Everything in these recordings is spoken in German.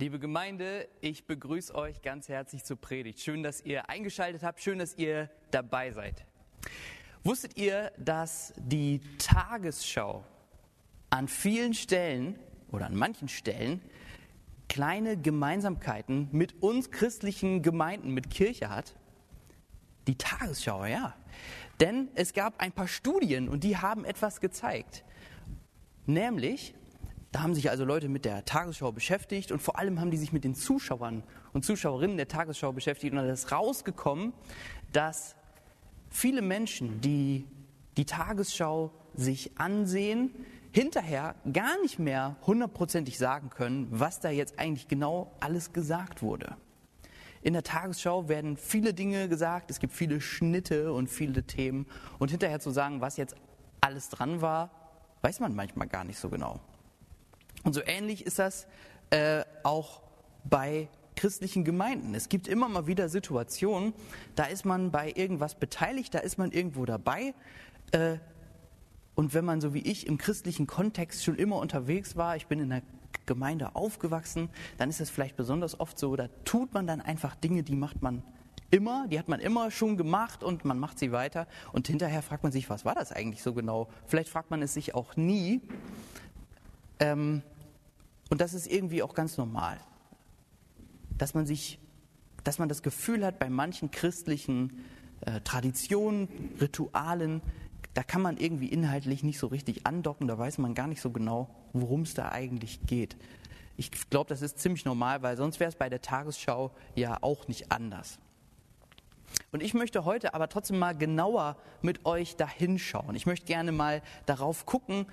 Liebe Gemeinde, ich begrüße euch ganz herzlich zur Predigt. Schön, dass ihr eingeschaltet habt, schön, dass ihr dabei seid. Wusstet ihr, dass die Tagesschau an vielen Stellen oder an manchen Stellen kleine Gemeinsamkeiten mit uns christlichen Gemeinden, mit Kirche hat? Die Tagesschau, ja. Denn es gab ein paar Studien und die haben etwas gezeigt. Nämlich, da haben sich also Leute mit der Tagesschau beschäftigt und vor allem haben die sich mit den Zuschauern und Zuschauerinnen der Tagesschau beschäftigt und da ist rausgekommen, dass viele Menschen, die die Tagesschau sich ansehen, hinterher gar nicht mehr hundertprozentig sagen können, was da jetzt eigentlich genau alles gesagt wurde. In der Tagesschau werden viele Dinge gesagt, es gibt viele Schnitte und viele Themen und hinterher zu sagen, was jetzt alles dran war, weiß man manchmal gar nicht so genau. Und so ähnlich ist das äh, auch bei christlichen Gemeinden. Es gibt immer mal wieder Situationen, da ist man bei irgendwas beteiligt, da ist man irgendwo dabei. Äh, und wenn man so wie ich im christlichen Kontext schon immer unterwegs war, ich bin in der Gemeinde aufgewachsen, dann ist es vielleicht besonders oft so, da tut man dann einfach Dinge, die macht man immer, die hat man immer schon gemacht und man macht sie weiter. Und hinterher fragt man sich, was war das eigentlich so genau? Vielleicht fragt man es sich auch nie. Ähm, und das ist irgendwie auch ganz normal, dass man sich, dass man das Gefühl hat, bei manchen christlichen äh, Traditionen, Ritualen, da kann man irgendwie inhaltlich nicht so richtig andocken, da weiß man gar nicht so genau, worum es da eigentlich geht. Ich glaube, das ist ziemlich normal, weil sonst wäre es bei der Tagesschau ja auch nicht anders. Und ich möchte heute aber trotzdem mal genauer mit euch dahinschauen. Ich möchte gerne mal darauf gucken,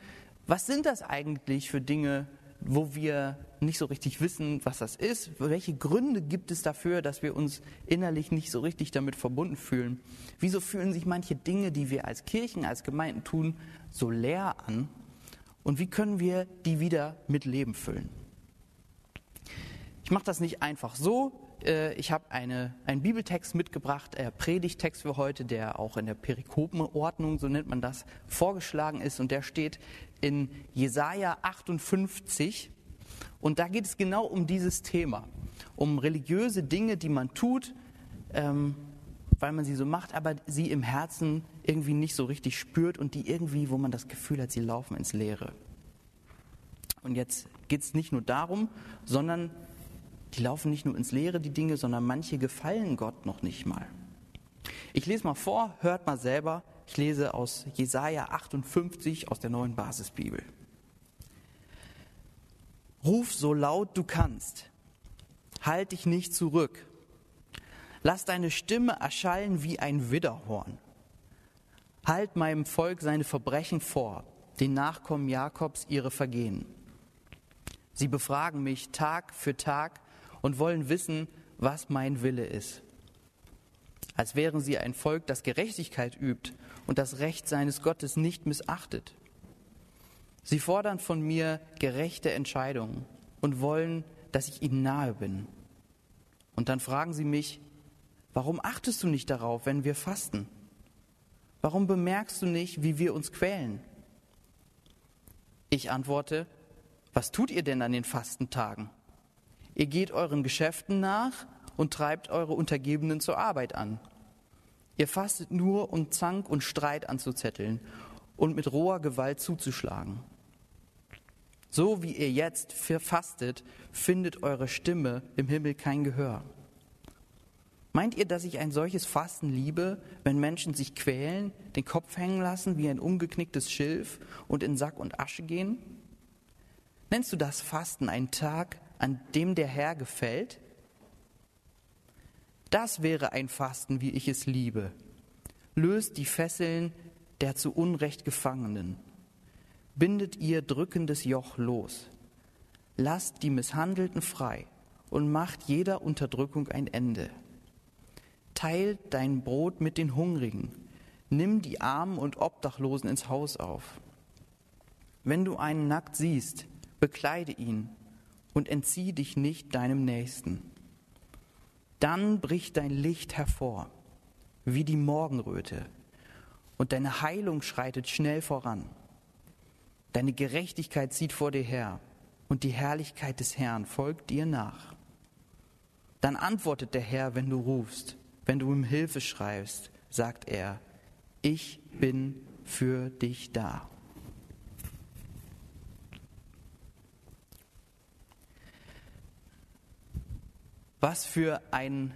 was sind das eigentlich für Dinge, wo wir nicht so richtig wissen, was das ist? Welche Gründe gibt es dafür, dass wir uns innerlich nicht so richtig damit verbunden fühlen? Wieso fühlen sich manche Dinge, die wir als Kirchen, als Gemeinden tun, so leer an? Und wie können wir die wieder mit Leben füllen? Ich mache das nicht einfach so, äh, ich habe eine, einen Bibeltext mitgebracht, äh, Predigtext für heute, der auch in der Perikopenordnung, so nennt man das, vorgeschlagen ist. Und der steht in Jesaja 58. Und da geht es genau um dieses Thema, um religiöse Dinge, die man tut, ähm, weil man sie so macht, aber sie im Herzen irgendwie nicht so richtig spürt und die irgendwie, wo man das Gefühl hat, sie laufen ins Leere. Und jetzt geht es nicht nur darum, sondern die laufen nicht nur ins Leere, die Dinge, sondern manche gefallen Gott noch nicht mal. Ich lese mal vor, hört mal selber. Ich lese aus Jesaja 58 aus der neuen Basisbibel. Ruf so laut du kannst. Halt dich nicht zurück. Lass deine Stimme erschallen wie ein Widderhorn. Halt meinem Volk seine Verbrechen vor, den Nachkommen Jakobs ihre Vergehen. Sie befragen mich Tag für Tag und wollen wissen, was mein Wille ist. Als wären sie ein Volk, das Gerechtigkeit übt und das Recht seines Gottes nicht missachtet. Sie fordern von mir gerechte Entscheidungen und wollen, dass ich ihnen nahe bin. Und dann fragen sie mich, warum achtest du nicht darauf, wenn wir fasten? Warum bemerkst du nicht, wie wir uns quälen? Ich antworte, was tut ihr denn an den Fastentagen? Ihr geht euren Geschäften nach und treibt eure Untergebenen zur Arbeit an. Ihr fastet nur, um Zank und Streit anzuzetteln und mit roher Gewalt zuzuschlagen. So wie ihr jetzt fastet, findet eure Stimme im Himmel kein Gehör. Meint ihr, dass ich ein solches Fasten liebe, wenn Menschen sich quälen, den Kopf hängen lassen wie ein umgeknicktes Schilf und in Sack und Asche gehen? Nennst du das Fasten einen Tag, an dem der Herr gefällt? Das wäre ein Fasten, wie ich es liebe. Löst die Fesseln der zu Unrecht Gefangenen. Bindet ihr drückendes Joch los. Lasst die Misshandelten frei und macht jeder Unterdrückung ein Ende. Teilt dein Brot mit den Hungrigen. Nimm die Armen und Obdachlosen ins Haus auf. Wenn du einen nackt siehst, bekleide ihn und entzieh dich nicht deinem Nächsten. Dann bricht dein Licht hervor, wie die Morgenröte, und deine Heilung schreitet schnell voran. Deine Gerechtigkeit zieht vor dir her, und die Herrlichkeit des Herrn folgt dir nach. Dann antwortet der Herr, wenn du rufst, wenn du um Hilfe schreibst, sagt er, ich bin für dich da. Was für ein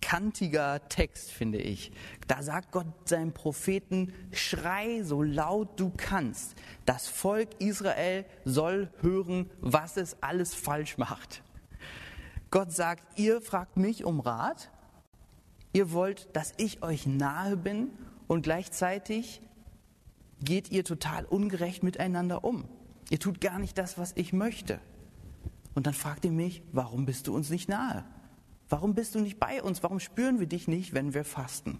kantiger Text, finde ich. Da sagt Gott seinem Propheten, schrei so laut du kannst. Das Volk Israel soll hören, was es alles falsch macht. Gott sagt, ihr fragt mich um Rat, ihr wollt, dass ich euch nahe bin und gleichzeitig geht ihr total ungerecht miteinander um. Ihr tut gar nicht das, was ich möchte. Und dann fragt ihr mich, warum bist du uns nicht nahe? Warum bist du nicht bei uns? Warum spüren wir dich nicht, wenn wir fasten?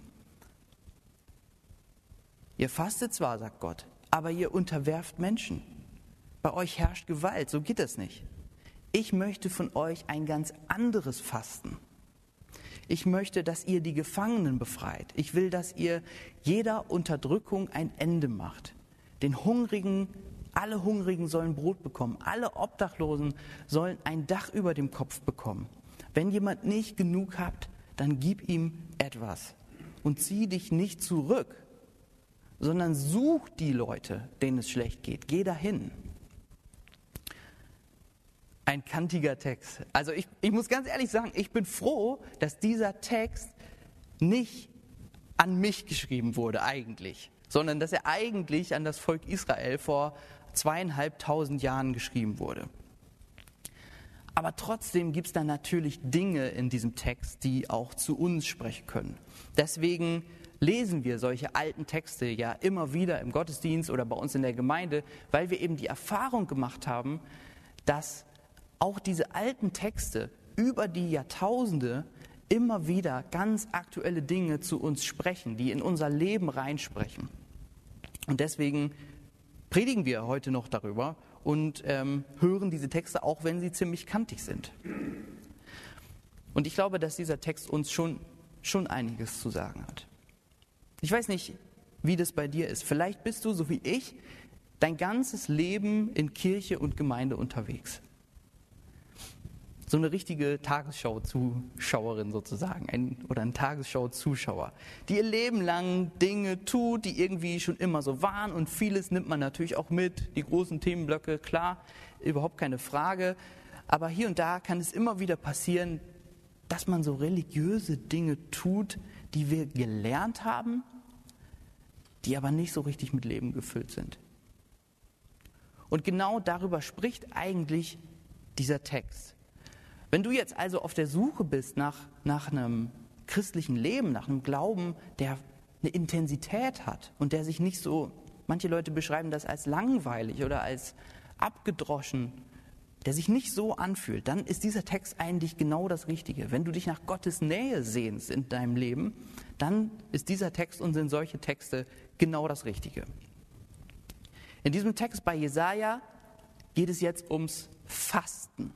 Ihr fastet zwar, sagt Gott, aber ihr unterwerft Menschen. Bei euch herrscht Gewalt, so geht das nicht. Ich möchte von euch ein ganz anderes Fasten. Ich möchte, dass ihr die Gefangenen befreit. Ich will, dass ihr jeder Unterdrückung ein Ende macht. Den Hungrigen, alle Hungrigen sollen Brot bekommen. Alle Obdachlosen sollen ein Dach über dem Kopf bekommen. Wenn jemand nicht genug hat, dann gib ihm etwas und zieh dich nicht zurück, sondern such die Leute, denen es schlecht geht. Geh dahin. Ein kantiger Text. Also ich, ich muss ganz ehrlich sagen, ich bin froh, dass dieser Text nicht an mich geschrieben wurde eigentlich, sondern dass er eigentlich an das Volk Israel vor zweieinhalbtausend Jahren geschrieben wurde. Aber trotzdem gibt es da natürlich Dinge in diesem Text, die auch zu uns sprechen können. Deswegen lesen wir solche alten Texte ja immer wieder im Gottesdienst oder bei uns in der Gemeinde, weil wir eben die Erfahrung gemacht haben, dass auch diese alten Texte über die Jahrtausende immer wieder ganz aktuelle Dinge zu uns sprechen, die in unser Leben reinsprechen. Und deswegen predigen wir heute noch darüber und ähm, hören diese Texte, auch wenn sie ziemlich kantig sind. Und ich glaube, dass dieser Text uns schon, schon einiges zu sagen hat. Ich weiß nicht, wie das bei dir ist. Vielleicht bist du, so wie ich, dein ganzes Leben in Kirche und Gemeinde unterwegs so eine richtige Tagesschau-Zuschauerin sozusagen ein, oder ein Tagesschau-Zuschauer, die ihr Leben lang Dinge tut, die irgendwie schon immer so waren und vieles nimmt man natürlich auch mit, die großen Themenblöcke, klar, überhaupt keine Frage, aber hier und da kann es immer wieder passieren, dass man so religiöse Dinge tut, die wir gelernt haben, die aber nicht so richtig mit Leben gefüllt sind. Und genau darüber spricht eigentlich dieser Text. Wenn du jetzt also auf der Suche bist nach, nach einem christlichen Leben, nach einem Glauben, der eine Intensität hat und der sich nicht so, manche Leute beschreiben das als langweilig oder als abgedroschen, der sich nicht so anfühlt, dann ist dieser Text eigentlich genau das Richtige. Wenn du dich nach Gottes Nähe sehnst in deinem Leben, dann ist dieser Text und sind solche Texte genau das Richtige. In diesem Text bei Jesaja geht es jetzt ums Fasten.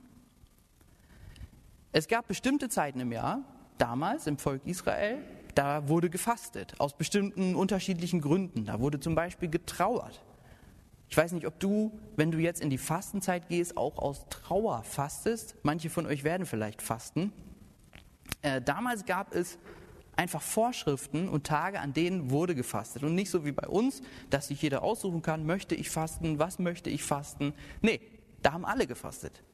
Es gab bestimmte Zeiten im Jahr, damals im Volk Israel, da wurde gefastet, aus bestimmten unterschiedlichen Gründen. Da wurde zum Beispiel getrauert. Ich weiß nicht, ob du, wenn du jetzt in die Fastenzeit gehst, auch aus Trauer fastest. Manche von euch werden vielleicht fasten. Äh, damals gab es einfach Vorschriften und Tage, an denen wurde gefastet. Und nicht so wie bei uns, dass sich jeder aussuchen kann, möchte ich fasten, was möchte ich fasten. Nee, da haben alle gefastet.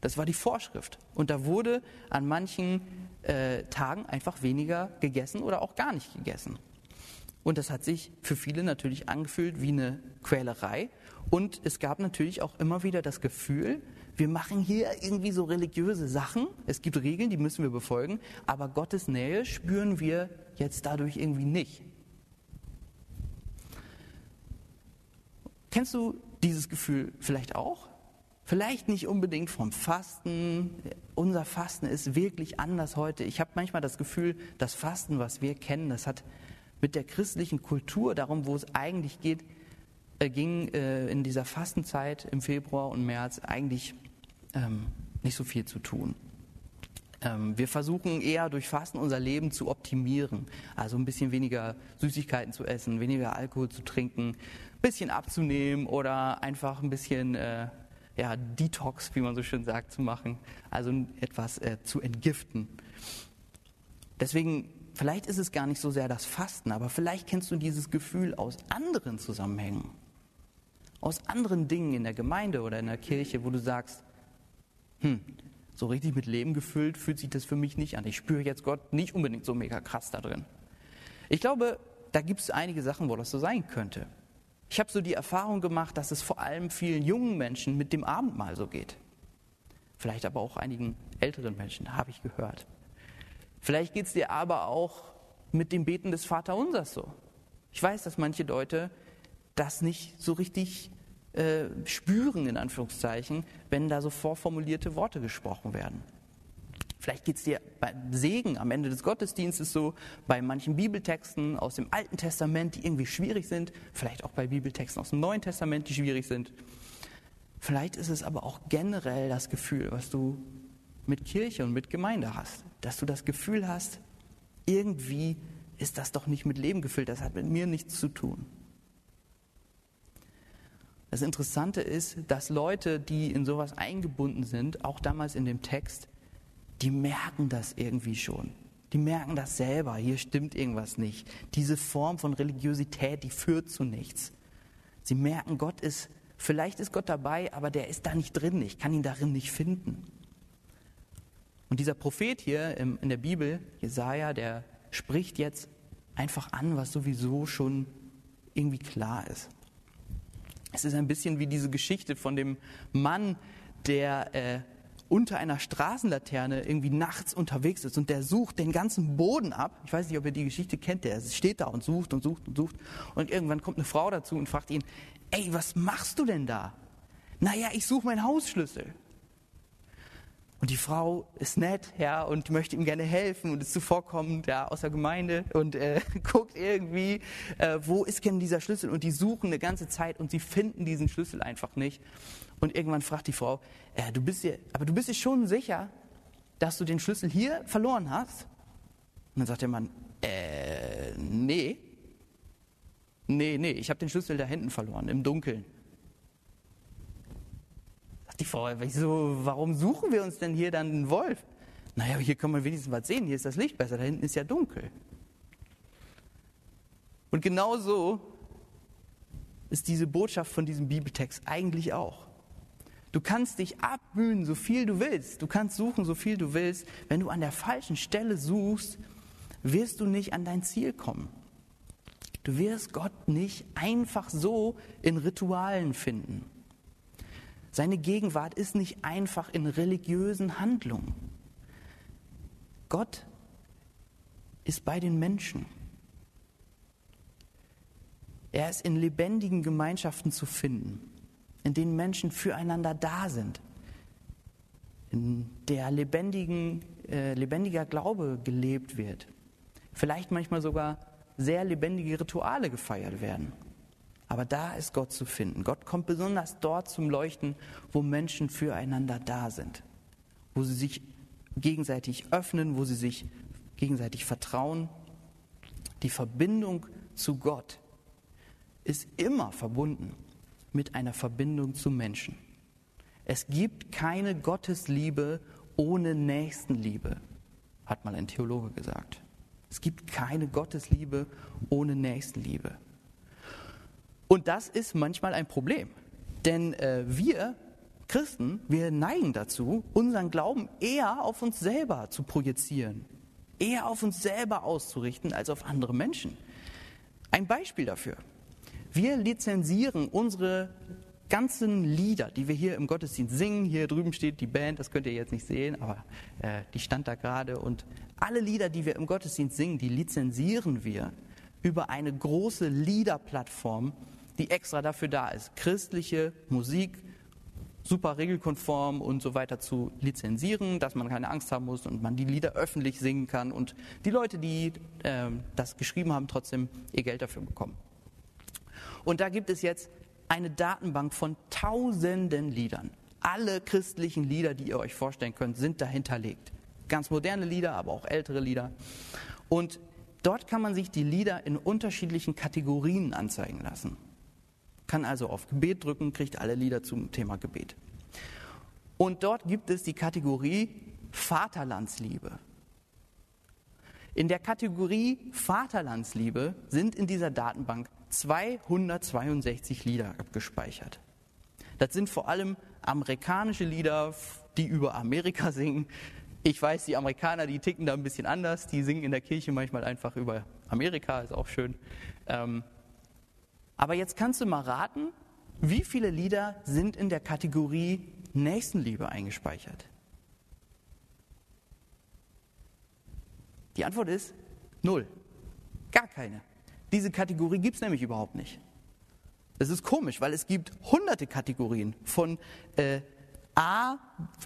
Das war die Vorschrift. Und da wurde an manchen äh, Tagen einfach weniger gegessen oder auch gar nicht gegessen. Und das hat sich für viele natürlich angefühlt wie eine Quälerei. Und es gab natürlich auch immer wieder das Gefühl, wir machen hier irgendwie so religiöse Sachen. Es gibt Regeln, die müssen wir befolgen. Aber Gottes Nähe spüren wir jetzt dadurch irgendwie nicht. Kennst du dieses Gefühl vielleicht auch? Vielleicht nicht unbedingt vom Fasten. Unser Fasten ist wirklich anders heute. Ich habe manchmal das Gefühl, das Fasten, was wir kennen, das hat mit der christlichen Kultur, darum, wo es eigentlich geht, äh, ging äh, in dieser Fastenzeit im Februar und März eigentlich ähm, nicht so viel zu tun. Ähm, wir versuchen eher durch Fasten unser Leben zu optimieren, also ein bisschen weniger Süßigkeiten zu essen, weniger Alkohol zu trinken, ein bisschen abzunehmen oder einfach ein bisschen äh, ja, Detox, wie man so schön sagt, zu machen, also etwas äh, zu entgiften. Deswegen, vielleicht ist es gar nicht so sehr das Fasten, aber vielleicht kennst du dieses Gefühl aus anderen Zusammenhängen, aus anderen Dingen in der Gemeinde oder in der Kirche, wo du sagst, hm, so richtig mit Leben gefüllt fühlt sich das für mich nicht an. Ich spüre jetzt Gott nicht unbedingt so mega krass da drin. Ich glaube, da gibt es einige Sachen, wo das so sein könnte. Ich habe so die Erfahrung gemacht, dass es vor allem vielen jungen Menschen mit dem Abendmahl so geht. Vielleicht aber auch einigen älteren Menschen, habe ich gehört. Vielleicht geht es dir aber auch mit dem Beten des Vaterunsers so. Ich weiß, dass manche Leute das nicht so richtig äh, spüren, in Anführungszeichen, wenn da so vorformulierte Worte gesprochen werden. Vielleicht geht es dir bei Segen am Ende des Gottesdienstes so, bei manchen Bibeltexten aus dem Alten Testament, die irgendwie schwierig sind, vielleicht auch bei Bibeltexten aus dem Neuen Testament, die schwierig sind. Vielleicht ist es aber auch generell das Gefühl, was du mit Kirche und mit Gemeinde hast, dass du das Gefühl hast, irgendwie ist das doch nicht mit Leben gefüllt, das hat mit mir nichts zu tun. Das Interessante ist, dass Leute, die in sowas eingebunden sind, auch damals in dem Text, die merken das irgendwie schon. Die merken das selber, hier stimmt irgendwas nicht. Diese Form von Religiosität, die führt zu nichts. Sie merken, Gott ist, vielleicht ist Gott dabei, aber der ist da nicht drin, ich kann ihn darin nicht finden. Und dieser Prophet hier in der Bibel, Jesaja, der spricht jetzt einfach an, was sowieso schon irgendwie klar ist. Es ist ein bisschen wie diese Geschichte von dem Mann, der äh, unter einer Straßenlaterne irgendwie nachts unterwegs ist und der sucht den ganzen Boden ab. Ich weiß nicht, ob ihr die Geschichte kennt. Der steht da und sucht und sucht und sucht. Und irgendwann kommt eine Frau dazu und fragt ihn, ey, was machst du denn da? Naja, ich suche meinen Hausschlüssel. Und die Frau ist nett, ja, und möchte ihm gerne helfen und ist zuvorkommend, ja, aus der Gemeinde und äh, guckt irgendwie, äh, wo ist denn dieser Schlüssel? Und die suchen eine ganze Zeit und sie finden diesen Schlüssel einfach nicht. Und irgendwann fragt die Frau, äh, du bist dir, aber du bist dir schon sicher, dass du den Schlüssel hier verloren hast? Und dann sagt der Mann, äh, nee. Nee, nee, ich habe den Schlüssel da hinten verloren, im Dunkeln die Frau, wieso, warum suchen wir uns denn hier dann einen Wolf? Naja, hier kann man wenigstens was sehen, hier ist das Licht besser, da hinten ist ja dunkel. Und genau so ist diese Botschaft von diesem Bibeltext eigentlich auch. Du kannst dich abmühen, so viel du willst. Du kannst suchen, so viel du willst. Wenn du an der falschen Stelle suchst, wirst du nicht an dein Ziel kommen. Du wirst Gott nicht einfach so in Ritualen finden. Seine Gegenwart ist nicht einfach in religiösen Handlungen. Gott ist bei den Menschen. Er ist in lebendigen Gemeinschaften zu finden, in denen Menschen füreinander da sind, in der lebendigen, äh, lebendiger Glaube gelebt wird, vielleicht manchmal sogar sehr lebendige Rituale gefeiert werden. Aber da ist Gott zu finden. Gott kommt besonders dort zum Leuchten, wo Menschen füreinander da sind, wo sie sich gegenseitig öffnen, wo sie sich gegenseitig vertrauen. Die Verbindung zu Gott ist immer verbunden mit einer Verbindung zu Menschen. Es gibt keine Gottesliebe ohne Nächstenliebe, hat mal ein Theologe gesagt. Es gibt keine Gottesliebe ohne Nächstenliebe. Und das ist manchmal ein Problem. Denn äh, wir Christen, wir neigen dazu, unseren Glauben eher auf uns selber zu projizieren, eher auf uns selber auszurichten als auf andere Menschen. Ein Beispiel dafür. Wir lizenzieren unsere ganzen Lieder, die wir hier im Gottesdienst singen. Hier drüben steht die Band, das könnt ihr jetzt nicht sehen, aber äh, die stand da gerade. Und alle Lieder, die wir im Gottesdienst singen, die lizenzieren wir über eine große Liederplattform, die extra dafür da ist, christliche Musik super regelkonform und so weiter zu lizenzieren, dass man keine Angst haben muss und man die Lieder öffentlich singen kann und die Leute, die äh, das geschrieben haben, trotzdem ihr Geld dafür bekommen. Und da gibt es jetzt eine Datenbank von tausenden Liedern. Alle christlichen Lieder, die ihr euch vorstellen könnt, sind dahinterlegt. Ganz moderne Lieder, aber auch ältere Lieder. Und dort kann man sich die Lieder in unterschiedlichen Kategorien anzeigen lassen kann also auf Gebet drücken, kriegt alle Lieder zum Thema Gebet. Und dort gibt es die Kategorie Vaterlandsliebe. In der Kategorie Vaterlandsliebe sind in dieser Datenbank 262 Lieder abgespeichert. Das sind vor allem amerikanische Lieder, die über Amerika singen. Ich weiß, die Amerikaner, die ticken da ein bisschen anders. Die singen in der Kirche manchmal einfach über Amerika, ist auch schön. Ähm, aber jetzt kannst du mal raten, wie viele Lieder sind in der Kategorie Nächstenliebe eingespeichert? Die Antwort ist null. Gar keine. Diese Kategorie gibt es nämlich überhaupt nicht. Das ist komisch, weil es gibt hunderte Kategorien von äh, A,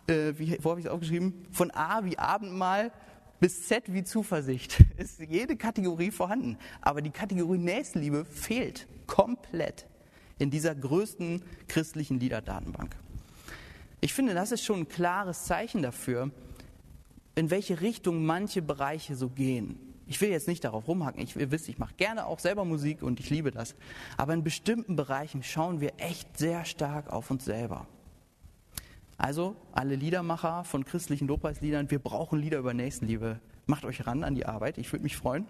äh, wie, wo habe ich es aufgeschrieben? Von A wie Abendmahl bis Z wie Zuversicht. Ist jede Kategorie vorhanden. Aber die Kategorie Nächstenliebe fehlt komplett in dieser größten christlichen Liederdatenbank. Ich finde, das ist schon ein klares Zeichen dafür, in welche Richtung manche Bereiche so gehen. Ich will jetzt nicht darauf rumhacken. Ich, ihr wisst, ich mache gerne auch selber Musik und ich liebe das. Aber in bestimmten Bereichen schauen wir echt sehr stark auf uns selber. Also, alle Liedermacher von christlichen Lobpreisliedern, wir brauchen Lieder über Nächstenliebe. Macht euch ran an die Arbeit, ich würde mich freuen.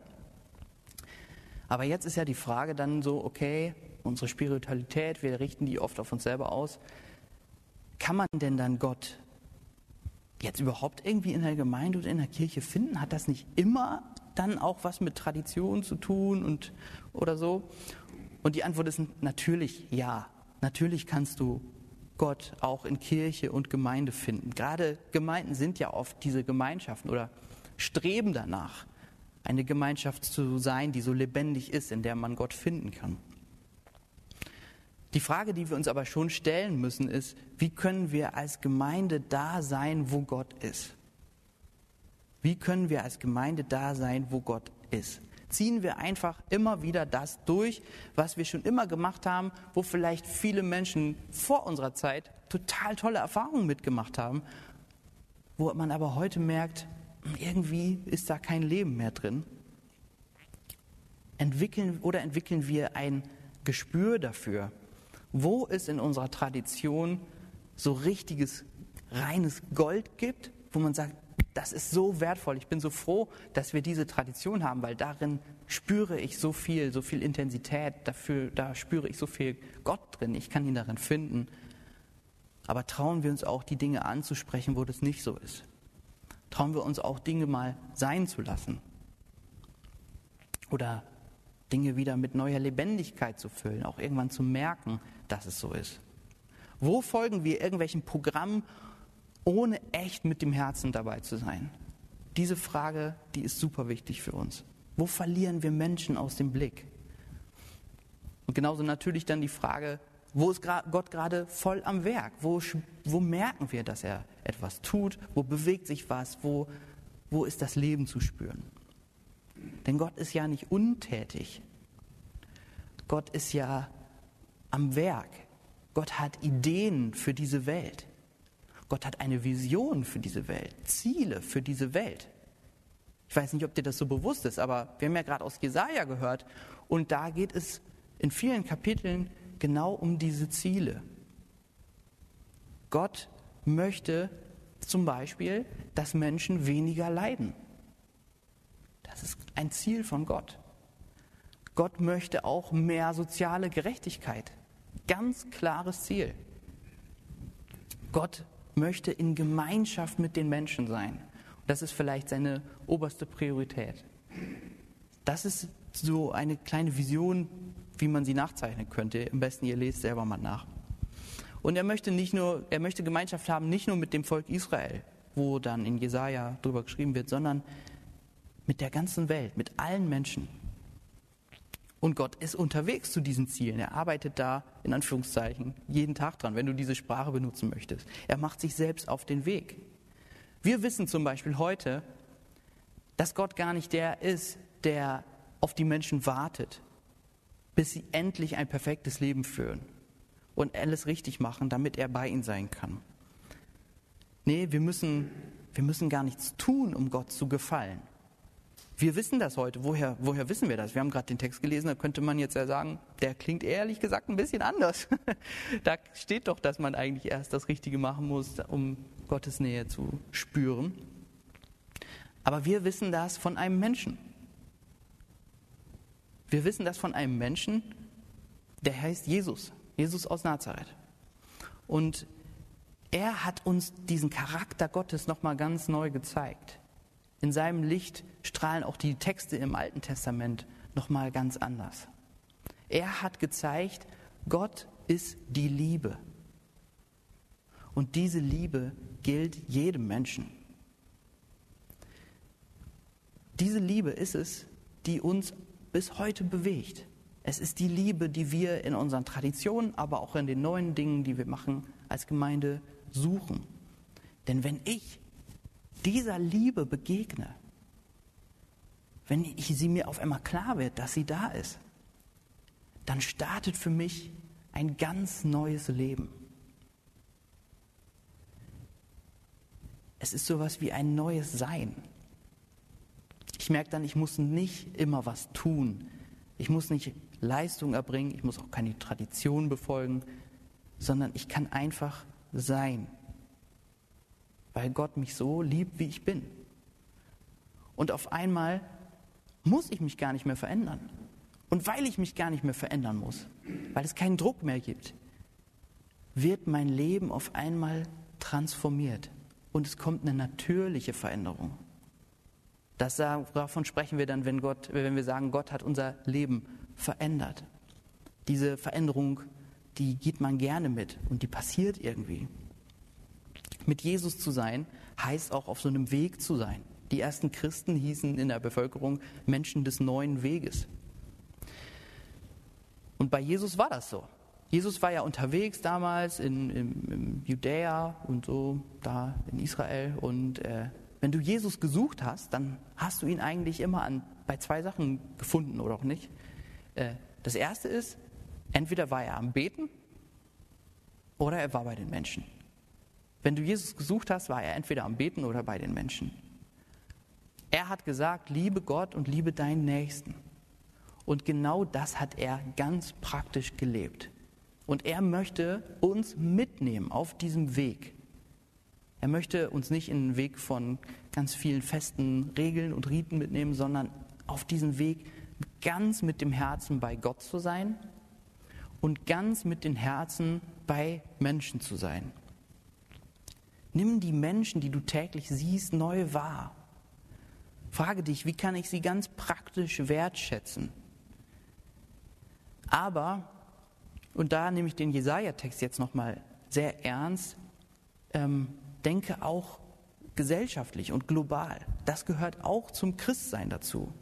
Aber jetzt ist ja die Frage dann so, okay, unsere Spiritualität, wir richten die oft auf uns selber aus. Kann man denn dann Gott jetzt überhaupt irgendwie in der Gemeinde oder in der Kirche finden? Hat das nicht immer dann auch was mit Tradition zu tun und oder so? Und die Antwort ist natürlich ja. Natürlich kannst du Gott auch in Kirche und Gemeinde finden. Gerade Gemeinden sind ja oft diese Gemeinschaften oder streben danach, eine Gemeinschaft zu sein, die so lebendig ist, in der man Gott finden kann. Die Frage, die wir uns aber schon stellen müssen, ist, wie können wir als Gemeinde da sein, wo Gott ist? Wie können wir als Gemeinde da sein, wo Gott ist? Ziehen wir einfach immer wieder das durch, was wir schon immer gemacht haben, wo vielleicht viele Menschen vor unserer Zeit total tolle Erfahrungen mitgemacht haben, wo man aber heute merkt, irgendwie ist da kein Leben mehr drin. Entwickeln oder entwickeln wir ein Gespür dafür, wo es in unserer Tradition so richtiges, reines Gold gibt, wo man sagt, das ist so wertvoll. Ich bin so froh, dass wir diese Tradition haben, weil darin spüre ich so viel, so viel Intensität, dafür, da spüre ich so viel Gott drin. Ich kann ihn darin finden. Aber trauen wir uns auch, die Dinge anzusprechen, wo das nicht so ist? Trauen wir uns auch, Dinge mal sein zu lassen? Oder Dinge wieder mit neuer Lebendigkeit zu füllen, auch irgendwann zu merken, dass es so ist? Wo folgen wir irgendwelchen Programmen, ohne echt mit dem Herzen dabei zu sein? Diese Frage, die ist super wichtig für uns. Wo verlieren wir Menschen aus dem Blick? Und genauso natürlich dann die Frage, wo ist Gott gerade voll am Werk? Wo, wo merken wir, dass er etwas tut? Wo bewegt sich was? Wo, wo ist das Leben zu spüren? Denn Gott ist ja nicht untätig. Gott ist ja am Werk. Gott hat Ideen für diese Welt. Gott hat eine Vision für diese Welt, Ziele für diese Welt. Ich weiß nicht, ob dir das so bewusst ist, aber wir haben ja gerade aus Jesaja gehört und da geht es in vielen Kapiteln genau um diese Ziele. Gott möchte zum Beispiel, dass Menschen weniger leiden. Das ist ein Ziel von Gott. Gott möchte auch mehr soziale Gerechtigkeit. Ganz klares Ziel. Gott möchte in Gemeinschaft mit den Menschen sein. Und das ist vielleicht seine oberste Priorität. Das ist so eine kleine Vision, wie man sie nachzeichnen könnte. Am besten ihr lest selber mal nach. Und er möchte nicht nur, er möchte Gemeinschaft haben, nicht nur mit dem Volk Israel, wo dann in Jesaja drüber geschrieben wird, sondern mit der ganzen Welt, mit allen Menschen. Und Gott ist unterwegs zu diesen Zielen. Er arbeitet da, in Anführungszeichen, jeden Tag dran, wenn du diese Sprache benutzen möchtest. Er macht sich selbst auf den Weg. Wir wissen zum Beispiel heute, dass Gott gar nicht der ist, der auf die Menschen wartet, bis sie endlich ein perfektes Leben führen und alles richtig machen, damit er bei ihnen sein kann. Nee, wir müssen, wir müssen gar nichts tun, um Gott zu gefallen. Wir wissen das heute. Woher, woher wissen wir das? Wir haben gerade den Text gelesen, da könnte man jetzt ja sagen, der klingt ehrlich gesagt ein bisschen anders. da steht doch, dass man eigentlich erst das Richtige machen muss, um Gottes Nähe zu spüren. Aber wir wissen das von einem Menschen. Wir wissen das von einem Menschen, der heißt Jesus, Jesus aus Nazareth. Und er hat uns diesen Charakter Gottes nochmal ganz neu gezeigt. In seinem Licht strahlen auch die Texte im Alten Testament nochmal ganz anders. Er hat gezeigt, Gott ist die Liebe. Und diese Liebe gilt jedem Menschen. Diese Liebe ist es, die uns bis heute bewegt. Es ist die Liebe, die wir in unseren Traditionen, aber auch in den neuen Dingen, die wir machen, als Gemeinde suchen. Denn wenn ich dieser Liebe begegne, wenn ich sie mir auf einmal klar wird, dass sie da ist, dann startet für mich ein ganz neues Leben. Es ist sowas wie ein neues Sein. Ich merke dann, ich muss nicht immer was tun. Ich muss nicht Leistung erbringen, ich muss auch keine Tradition befolgen, sondern ich kann einfach sein, weil Gott mich so liebt, wie ich bin. Und auf einmal muss ich mich gar nicht mehr verändern. Und weil ich mich gar nicht mehr verändern muss, weil es keinen Druck mehr gibt, wird mein Leben auf einmal transformiert und es kommt eine natürliche Veränderung. Das, davon sprechen wir dann, wenn, Gott, wenn wir sagen, Gott hat unser Leben verändert. Diese Veränderung, die geht man gerne mit und die passiert irgendwie. Mit Jesus zu sein, heißt auch auf so einem Weg zu sein. Die ersten Christen hießen in der Bevölkerung Menschen des neuen Weges. Und bei Jesus war das so. Jesus war ja unterwegs damals in, in, in Judäa und so, da in Israel. Und äh, wenn du Jesus gesucht hast, dann hast du ihn eigentlich immer an, bei zwei Sachen gefunden oder auch nicht. Äh, das erste ist, entweder war er am Beten oder er war bei den Menschen. Wenn du Jesus gesucht hast, war er entweder am Beten oder bei den Menschen. Er hat gesagt, liebe Gott und liebe deinen Nächsten. Und genau das hat er ganz praktisch gelebt. Und er möchte uns mitnehmen auf diesem Weg. Er möchte uns nicht in den Weg von ganz vielen festen Regeln und Riten mitnehmen, sondern auf diesen Weg ganz mit dem Herzen bei Gott zu sein und ganz mit dem Herzen bei Menschen zu sein. Nimm die Menschen, die du täglich siehst, neu wahr. Frage dich, wie kann ich sie ganz praktisch wertschätzen? Aber, und da nehme ich den Jesaja-Text jetzt nochmal sehr ernst, ähm, denke auch gesellschaftlich und global. Das gehört auch zum Christsein dazu.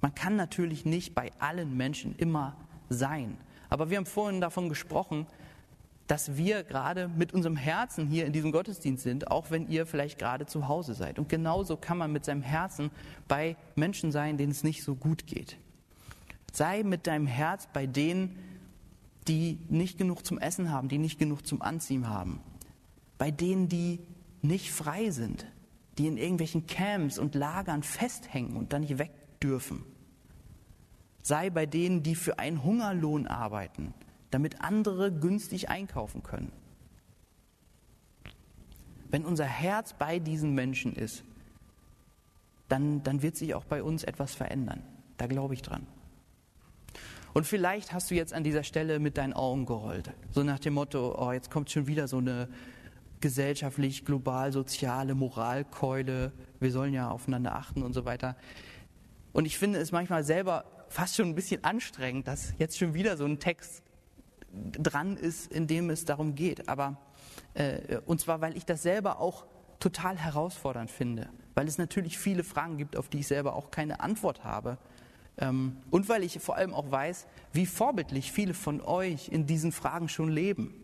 Man kann natürlich nicht bei allen Menschen immer sein. Aber wir haben vorhin davon gesprochen, dass wir gerade mit unserem Herzen hier in diesem Gottesdienst sind, auch wenn ihr vielleicht gerade zu Hause seid. Und genauso kann man mit seinem Herzen bei Menschen sein, denen es nicht so gut geht. Sei mit deinem Herz bei denen, die nicht genug zum Essen haben, die nicht genug zum Anziehen haben. Bei denen, die nicht frei sind, die in irgendwelchen Camps und Lagern festhängen und da nicht weg dürfen. Sei bei denen, die für einen Hungerlohn arbeiten, damit andere günstig einkaufen können. Wenn unser Herz bei diesen Menschen ist, dann, dann wird sich auch bei uns etwas verändern. Da glaube ich dran. Und vielleicht hast du jetzt an dieser Stelle mit deinen Augen gerollt. So nach dem Motto, oh, jetzt kommt schon wieder so eine gesellschaftlich, global, soziale Moralkeule. Wir sollen ja aufeinander achten und so weiter. Und ich finde es manchmal selber fast schon ein bisschen anstrengend, dass jetzt schon wieder so ein Text dran ist, in dem es darum geht. Aber äh, und zwar, weil ich das selber auch total herausfordernd finde, weil es natürlich viele Fragen gibt, auf die ich selber auch keine Antwort habe. Ähm, und weil ich vor allem auch weiß, wie vorbildlich viele von euch in diesen Fragen schon leben.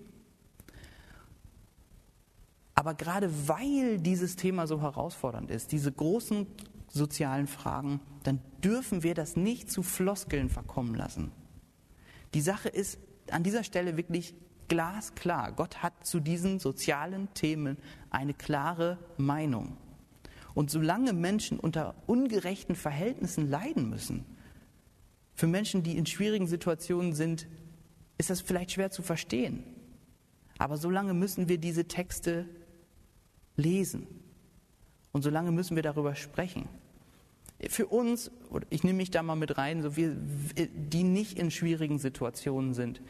Aber gerade weil dieses Thema so herausfordernd ist, diese großen sozialen Fragen, dann dürfen wir das nicht zu Floskeln verkommen lassen. Die Sache ist, an dieser Stelle wirklich glasklar. Gott hat zu diesen sozialen Themen eine klare Meinung. Und solange Menschen unter ungerechten Verhältnissen leiden müssen, für Menschen, die in schwierigen Situationen sind, ist das vielleicht schwer zu verstehen. Aber solange müssen wir diese Texte lesen. Und solange müssen wir darüber sprechen. Für uns, ich nehme mich da mal mit rein, so wir, die nicht in schwierigen Situationen sind,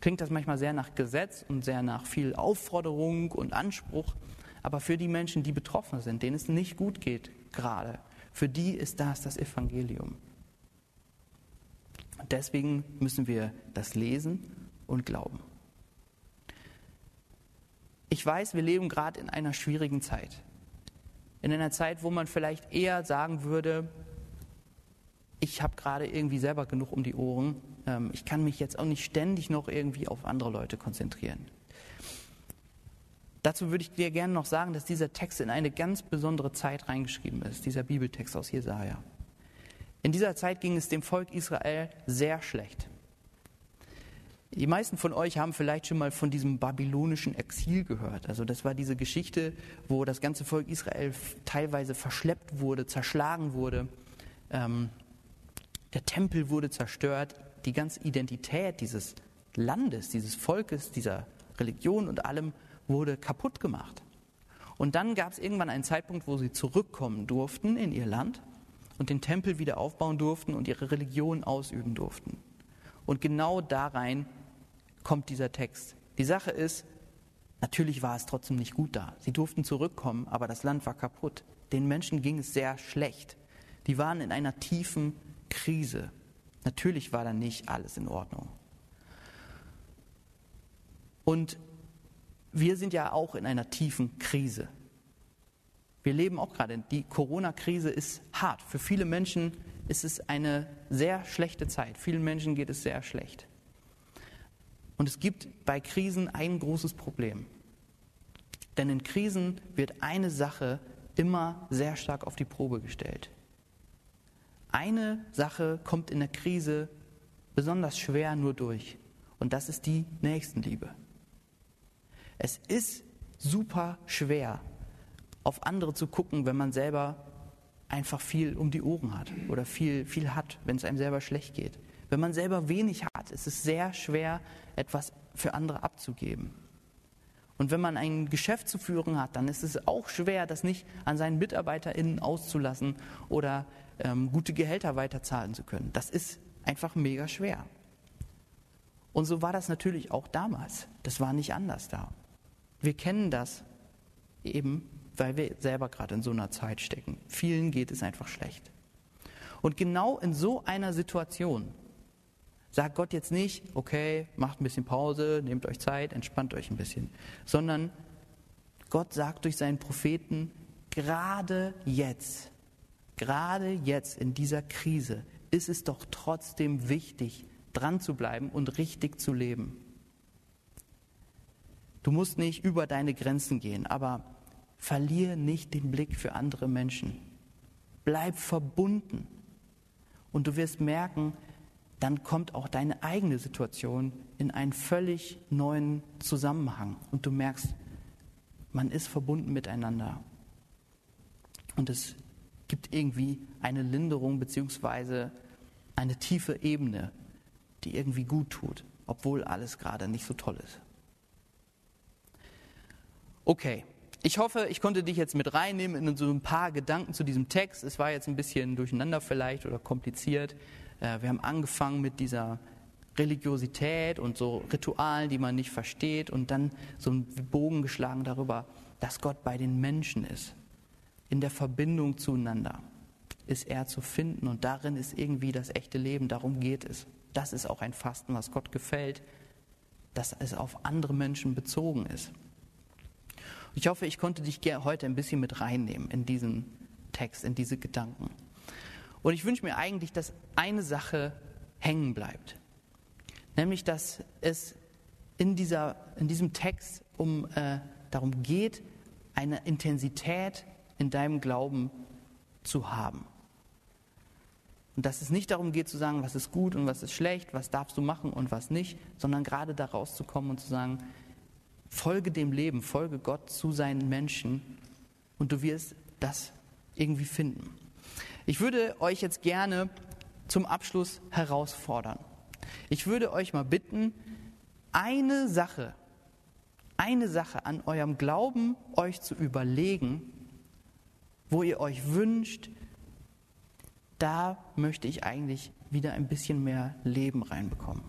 klingt das manchmal sehr nach Gesetz und sehr nach viel Aufforderung und Anspruch. Aber für die Menschen, die betroffen sind, denen es nicht gut geht gerade, für die ist das das Evangelium. Deswegen müssen wir das lesen und glauben. Ich weiß, wir leben gerade in einer schwierigen Zeit. In einer Zeit, wo man vielleicht eher sagen würde, ich habe gerade irgendwie selber genug um die Ohren. Ähm, ich kann mich jetzt auch nicht ständig noch irgendwie auf andere Leute konzentrieren. Dazu würde ich dir gerne noch sagen, dass dieser Text in eine ganz besondere Zeit reingeschrieben ist, dieser Bibeltext aus Jesaja. In dieser Zeit ging es dem Volk Israel sehr schlecht. Die meisten von euch haben vielleicht schon mal von diesem babylonischen Exil gehört. Also das war diese Geschichte, wo das ganze Volk Israel teilweise verschleppt wurde, zerschlagen wurde. Ähm, der Tempel wurde zerstört. Die ganze Identität dieses Landes, dieses Volkes, dieser Religion und allem wurde kaputt gemacht. Und dann gab es irgendwann einen Zeitpunkt, wo sie zurückkommen durften in ihr Land und den Tempel wieder aufbauen durften und ihre Religion ausüben durften. Und genau da rein kommt dieser Text. Die Sache ist, natürlich war es trotzdem nicht gut da. Sie durften zurückkommen, aber das Land war kaputt. Den Menschen ging es sehr schlecht. Die waren in einer tiefen Krise. Natürlich war da nicht alles in Ordnung. Und wir sind ja auch in einer tiefen Krise. Wir leben auch gerade, die Corona-Krise ist hart. Für viele Menschen ist es eine sehr schlechte Zeit. Vielen Menschen geht es sehr schlecht. Und es gibt bei Krisen ein großes Problem. Denn in Krisen wird eine Sache immer sehr stark auf die Probe gestellt. Eine Sache kommt in der Krise besonders schwer nur durch. Und das ist die Nächstenliebe. Es ist super schwer, auf andere zu gucken, wenn man selber einfach viel um die Ohren hat oder viel, viel hat, wenn es einem selber schlecht geht. Wenn man selber wenig hat, ist es sehr schwer, etwas für andere abzugeben. Und wenn man ein Geschäft zu führen hat, dann ist es auch schwer, das nicht an seinen MitarbeiterInnen auszulassen oder ähm, gute Gehälter weiterzahlen zu können. Das ist einfach mega schwer. Und so war das natürlich auch damals. Das war nicht anders da. Wir kennen das eben, weil wir selber gerade in so einer Zeit stecken. Vielen geht es einfach schlecht. Und genau in so einer Situation sagt Gott jetzt nicht, okay, macht ein bisschen Pause, nehmt euch Zeit, entspannt euch ein bisschen, sondern Gott sagt durch seinen Propheten, gerade jetzt, gerade jetzt in dieser Krise ist es doch trotzdem wichtig, dran zu bleiben und richtig zu leben. Du musst nicht über deine Grenzen gehen, aber verliere nicht den Blick für andere Menschen. Bleib verbunden. Und du wirst merken, dann kommt auch deine eigene Situation in einen völlig neuen Zusammenhang. Und du merkst, man ist verbunden miteinander. Und es gibt irgendwie eine Linderung beziehungsweise eine tiefe Ebene, die irgendwie gut tut, obwohl alles gerade nicht so toll ist. Okay, ich hoffe, ich konnte dich jetzt mit reinnehmen in so ein paar Gedanken zu diesem Text. Es war jetzt ein bisschen durcheinander vielleicht oder kompliziert. Äh, wir haben angefangen mit dieser Religiosität und so Ritualen, die man nicht versteht und dann so einen Bogen geschlagen darüber, dass Gott bei den Menschen ist in der Verbindung zueinander ist er zu finden und darin ist irgendwie das echte Leben, darum geht es. Das ist auch ein Fasten, was Gott gefällt, dass es auf andere Menschen bezogen ist. Ich hoffe, ich konnte dich heute ein bisschen mit reinnehmen in diesen Text, in diese Gedanken. Und ich wünsche mir eigentlich, dass eine Sache hängen bleibt. Nämlich, dass es in, dieser, in diesem Text um, äh, darum geht, eine Intensität in deinem Glauben zu haben. Und dass es nicht darum geht zu sagen, was ist gut und was ist schlecht, was darfst du machen und was nicht, sondern gerade da rauszukommen und zu sagen, folge dem Leben, folge Gott zu seinen Menschen und du wirst das irgendwie finden. Ich würde euch jetzt gerne zum Abschluss herausfordern. Ich würde euch mal bitten, eine Sache, eine Sache an eurem Glauben euch zu überlegen, wo ihr euch wünscht, da möchte ich eigentlich wieder ein bisschen mehr Leben reinbekommen.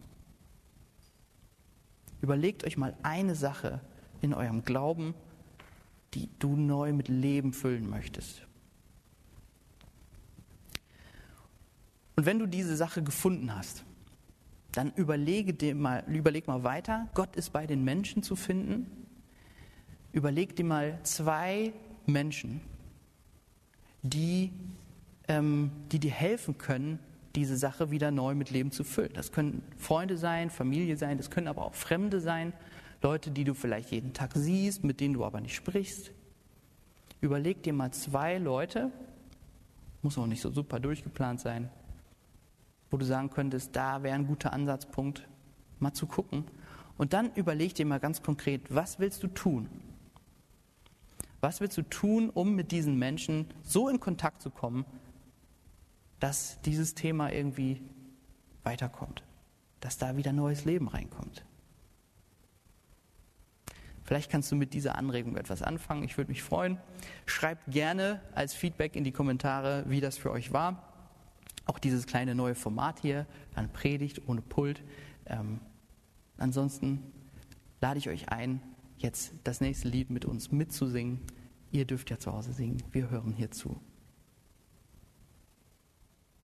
Überlegt euch mal eine Sache in eurem Glauben, die du neu mit Leben füllen möchtest. Und wenn du diese Sache gefunden hast, dann überlege dir mal, überleg mal weiter. Gott ist bei den Menschen zu finden. Überleg dir mal zwei Menschen, die, ähm, die dir helfen können, diese Sache wieder neu mit Leben zu füllen. Das können Freunde sein, Familie sein, das können aber auch Fremde sein, Leute, die du vielleicht jeden Tag siehst, mit denen du aber nicht sprichst. Überleg dir mal zwei Leute, muss auch nicht so super durchgeplant sein, wo du sagen könntest, da wäre ein guter Ansatzpunkt, mal zu gucken. Und dann überleg dir mal ganz konkret, was willst du tun? Was willst du tun, um mit diesen Menschen so in Kontakt zu kommen, dass dieses Thema irgendwie weiterkommt, dass da wieder neues Leben reinkommt? Vielleicht kannst du mit dieser Anregung etwas anfangen. Ich würde mich freuen. Schreibt gerne als Feedback in die Kommentare, wie das für euch war. Auch dieses kleine neue Format hier, eine Predigt ohne Pult. Ähm, ansonsten lade ich euch ein, jetzt das nächste Lied mit uns mitzusingen. Ihr dürft ja zu Hause singen. Wir hören hier zu.